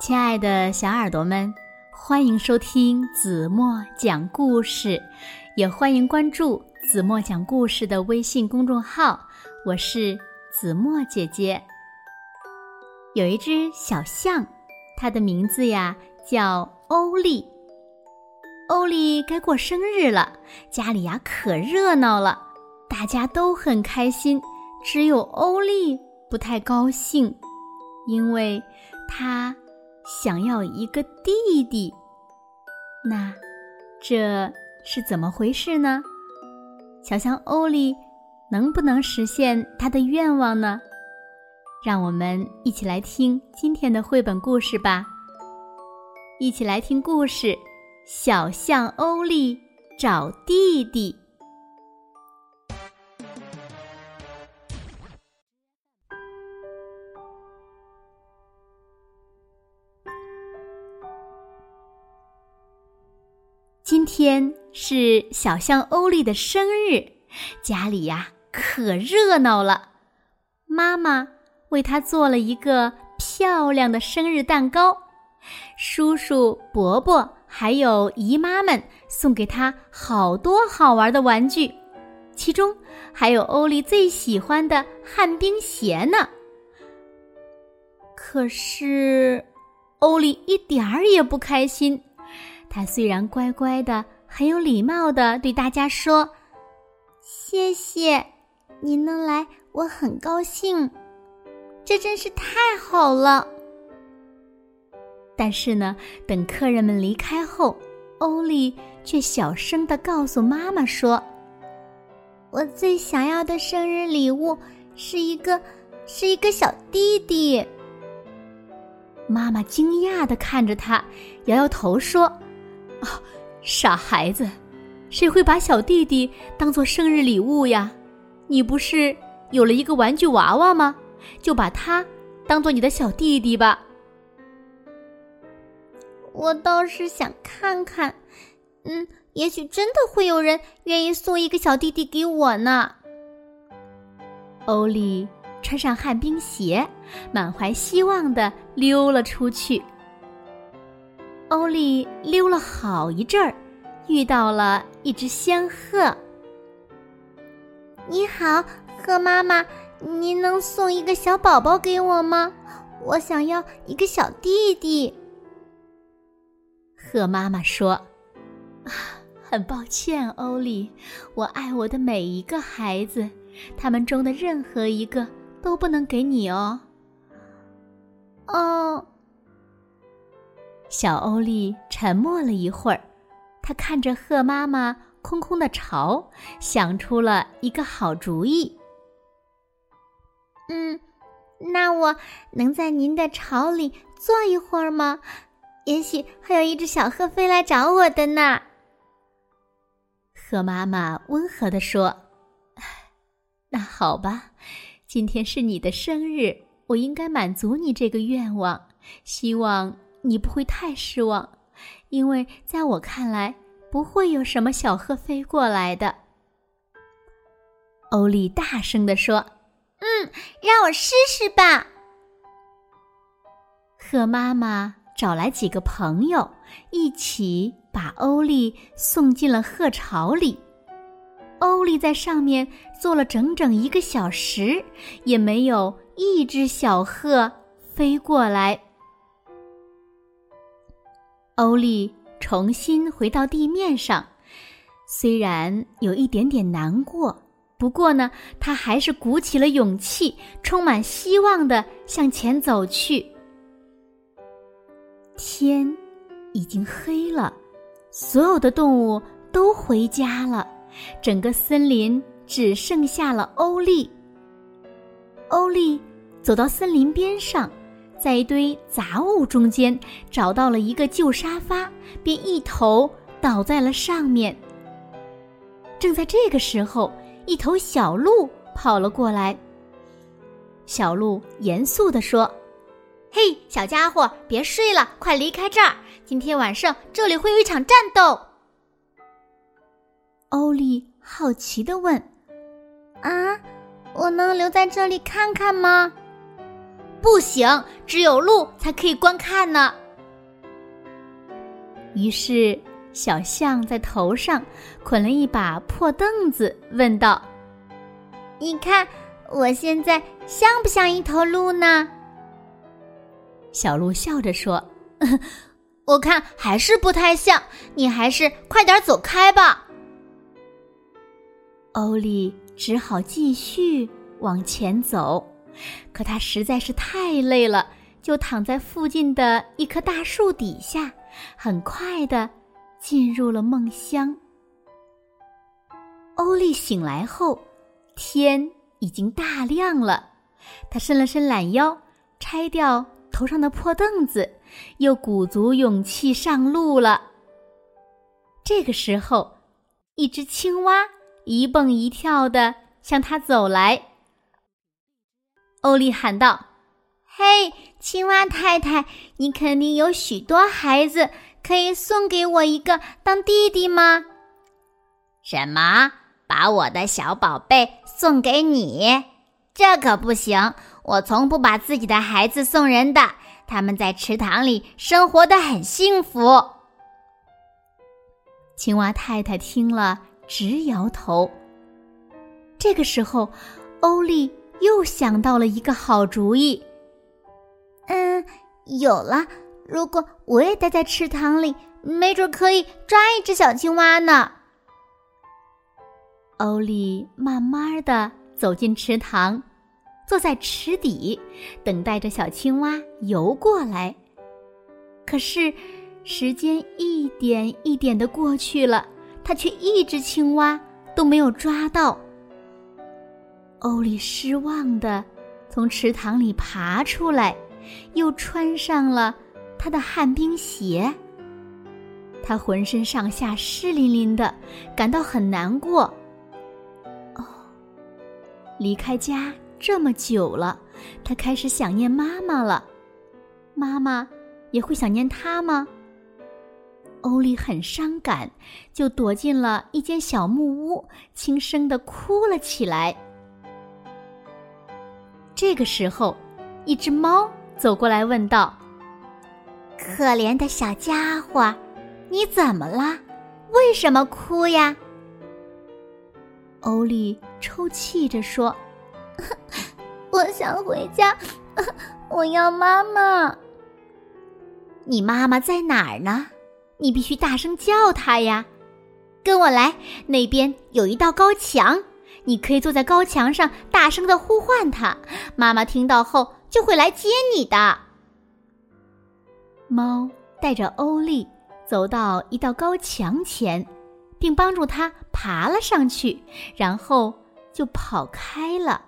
亲爱的小耳朵们，欢迎收听子墨讲故事，也欢迎关注子墨讲故事的微信公众号。我是子墨姐姐。有一只小象，它的名字呀叫欧丽。欧丽该过生日了，家里呀可热闹了，大家都很开心，只有欧丽不太高兴，因为她。想要一个弟弟，那这是怎么回事呢？小象欧丽能不能实现他的愿望呢？让我们一起来听今天的绘本故事吧。一起来听故事：小象欧丽找弟弟。天是小象欧丽的生日，家里呀可热闹了。妈妈为他做了一个漂亮的生日蛋糕，叔叔、伯伯还有姨妈们送给他好多好玩的玩具，其中还有欧丽最喜欢的旱冰鞋呢。可是，欧丽一点儿也不开心。他虽然乖乖的、很有礼貌的对大家说：“谢谢，你能来，我很高兴，这真是太好了。”但是呢，等客人们离开后，欧丽却小声的告诉妈妈说：“我最想要的生日礼物是一个，是一个小弟弟。”妈妈惊讶的看着他，摇摇头说。啊，傻孩子，谁会把小弟弟当做生日礼物呀？你不是有了一个玩具娃娃吗？就把它当做你的小弟弟吧。我倒是想看看，嗯，也许真的会有人愿意送一个小弟弟给我呢。欧丽穿上旱冰鞋，满怀希望的溜了出去。欧丽溜了好一阵儿，遇到了一只仙鹤。你好，鹤妈妈，您能送一个小宝宝给我吗？我想要一个小弟弟。鹤妈妈说：“啊，很抱歉，欧丽，我爱我的每一个孩子，他们中的任何一个都不能给你哦。”哦。小欧丽沉默了一会儿，她看着鹤妈妈空空的巢，想出了一个好主意。嗯，那我能在您的巢里坐一会儿吗？也许会有一只小鹤飞来找我的呢。鹤妈妈温和地说：“那好吧，今天是你的生日，我应该满足你这个愿望。希望。”你不会太失望，因为在我看来，不会有什么小鹤飞过来的。欧丽大声地说：“嗯，让我试试吧。”鹤妈妈找来几个朋友，一起把欧丽送进了鹤巢里。欧丽在上面坐了整整一个小时，也没有一只小鹤飞过来。欧丽重新回到地面上，虽然有一点点难过，不过呢，他还是鼓起了勇气，充满希望的向前走去。天已经黑了，所有的动物都回家了，整个森林只剩下了欧丽。欧丽走到森林边上。在一堆杂物中间找到了一个旧沙发，便一头倒在了上面。正在这个时候，一头小鹿跑了过来。小鹿严肃地说：“嘿，小家伙，别睡了，快离开这儿！今天晚上这里会有一场战斗。”欧丽好奇地问：“啊，我能留在这里看看吗？”不行，只有鹿才可以观看呢。于是，小象在头上捆了一把破凳子，问道：“你看，我现在像不像一头鹿呢？”小鹿笑着说：“我看还是不太像，你还是快点走开吧。”欧丽只好继续往前走，可他实在是太累了，就躺在附近的一棵大树底下，很快的进入了梦乡。欧丽醒来后，天已经大亮了，他伸了伸懒腰，拆掉头上的破凳子，又鼓足勇气上路了。这个时候，一只青蛙。一蹦一跳的向他走来，欧丽喊道：“嘿，青蛙太太，你肯定有许多孩子，可以送给我一个当弟弟吗？”“什么？把我的小宝贝送给你？这可不行！我从不把自己的孩子送人的，他们在池塘里生活的很幸福。”青蛙太太听了。直摇头。这个时候，欧丽又想到了一个好主意。嗯，有了！如果我也待在池塘里，没准可以抓一只小青蛙呢。欧丽慢慢的走进池塘，坐在池底，等待着小青蛙游过来。可是，时间一点一点的过去了。他却一只青蛙都没有抓到。欧丽失望的从池塘里爬出来，又穿上了他的旱冰鞋。他浑身上下湿淋淋的，感到很难过。哦，离开家这么久了，他开始想念妈妈了。妈妈也会想念他吗？欧丽很伤感，就躲进了一间小木屋，轻声的哭了起来。这个时候，一只猫走过来问道：“可怜的小家伙，你怎么了？为什么哭呀？”欧丽抽泣着说：“ 我想回家，我要妈妈。你妈妈在哪儿呢？”你必须大声叫她呀！跟我来，那边有一道高墙，你可以坐在高墙上，大声的呼唤他。妈妈听到后就会来接你的。猫带着欧丽走到一道高墙前，并帮助他爬了上去，然后就跑开了。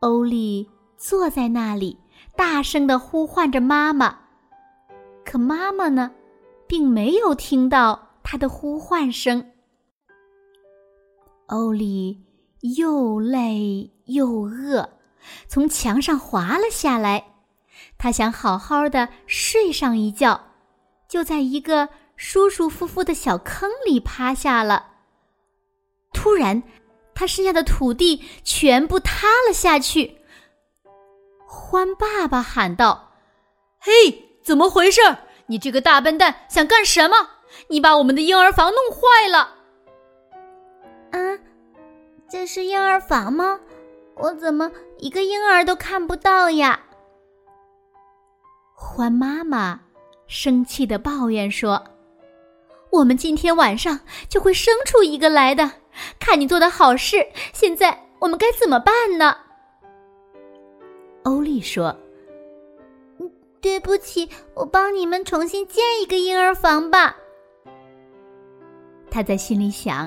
欧丽坐在那里，大声的呼唤着妈妈，可妈妈呢？并没有听到他的呼唤声。欧丽又累又饿，从墙上滑了下来。他想好好的睡上一觉，就在一个舒舒服服的小坑里趴下了。突然，他身下的土地全部塌了下去。欢爸爸喊道：“嘿，怎么回事？”你这个大笨蛋想干什么？你把我们的婴儿房弄坏了！这是婴儿房吗？我怎么一个婴儿都看不到呀？欢妈妈生气的抱怨说：“我们今天晚上就会生出一个来的。看你做的好事，现在我们该怎么办呢？”欧丽说。对不起，我帮你们重新建一个婴儿房吧。他在心里想，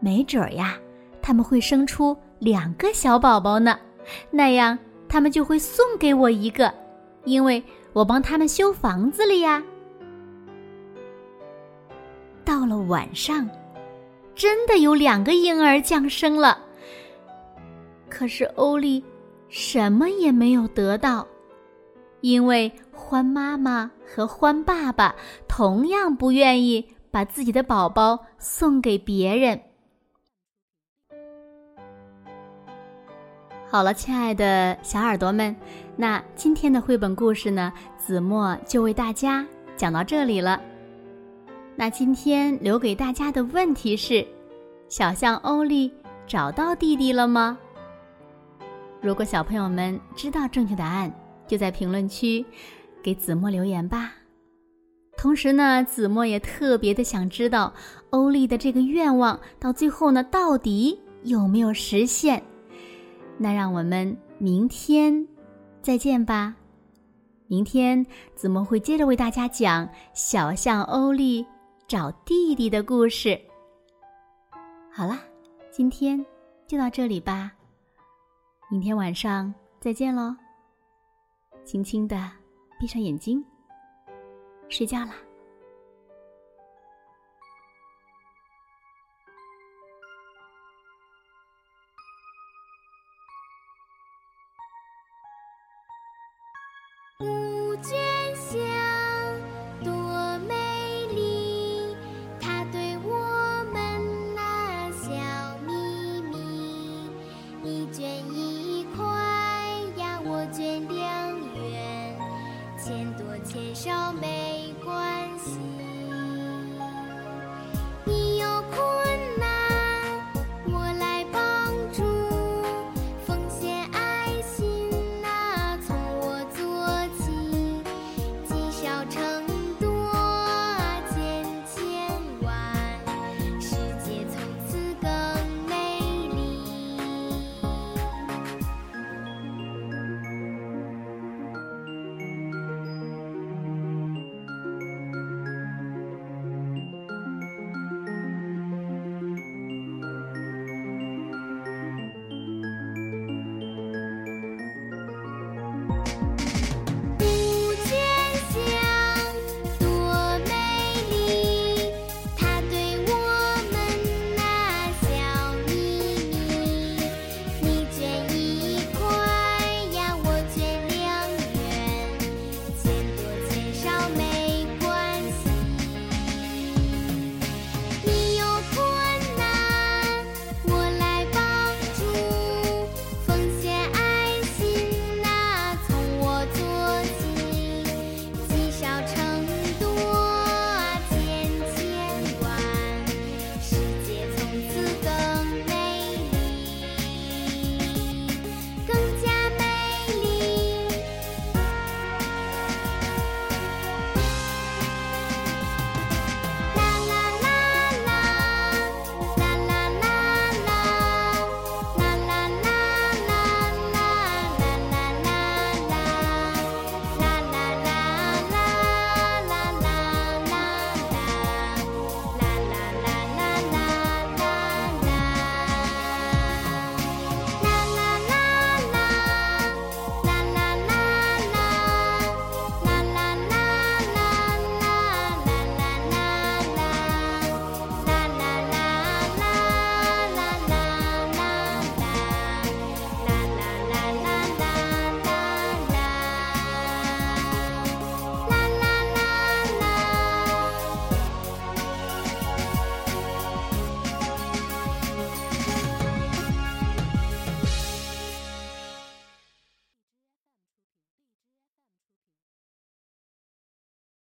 没准儿呀，他们会生出两个小宝宝呢，那样他们就会送给我一个，因为我帮他们修房子了呀。到了晚上，真的有两个婴儿降生了，可是欧丽什么也没有得到。因为欢妈妈和欢爸爸同样不愿意把自己的宝宝送给别人。好了，亲爱的小耳朵们，那今天的绘本故事呢，子墨就为大家讲到这里了。那今天留给大家的问题是：小象欧利找到弟弟了吗？如果小朋友们知道正确答案，就在评论区给子墨留言吧。同时呢，子墨也特别的想知道欧利的这个愿望到最后呢，到底有没有实现？那让我们明天再见吧。明天子墨会接着为大家讲小象欧利找弟弟的故事。好啦，今天就到这里吧。明天晚上再见喽。轻轻的闭上眼睛，睡觉啦。Thank you.